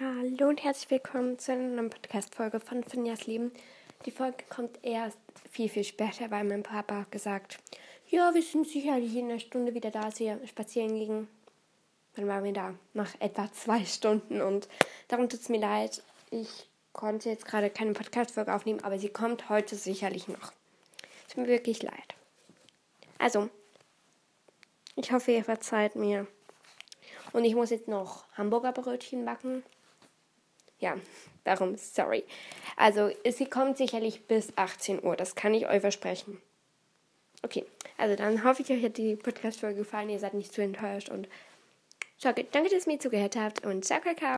Hallo und herzlich willkommen zu einer neuen Podcast-Folge von Finjas Leben. Die Folge kommt erst viel, viel später, weil mein Papa gesagt ja, wir sind sicherlich in einer Stunde wieder da, als wir spazieren gingen. Dann waren wir da nach etwa zwei Stunden und darum tut es mir leid. Ich konnte jetzt gerade keine Podcast-Folge aufnehmen, aber sie kommt heute sicherlich noch. Es tut mir wirklich leid. Also, ich hoffe, ihr verzeiht mir. Und ich muss jetzt noch Hamburger Brötchen backen ja, darum, sorry. Also, sie kommt sicherlich bis 18 Uhr, das kann ich euch versprechen. Okay, also dann hoffe ich, euch hat die Podcast-Folge gefallen, ihr seid nicht zu enttäuscht und danke, dass ihr mir zugehört habt und ciao, kakao.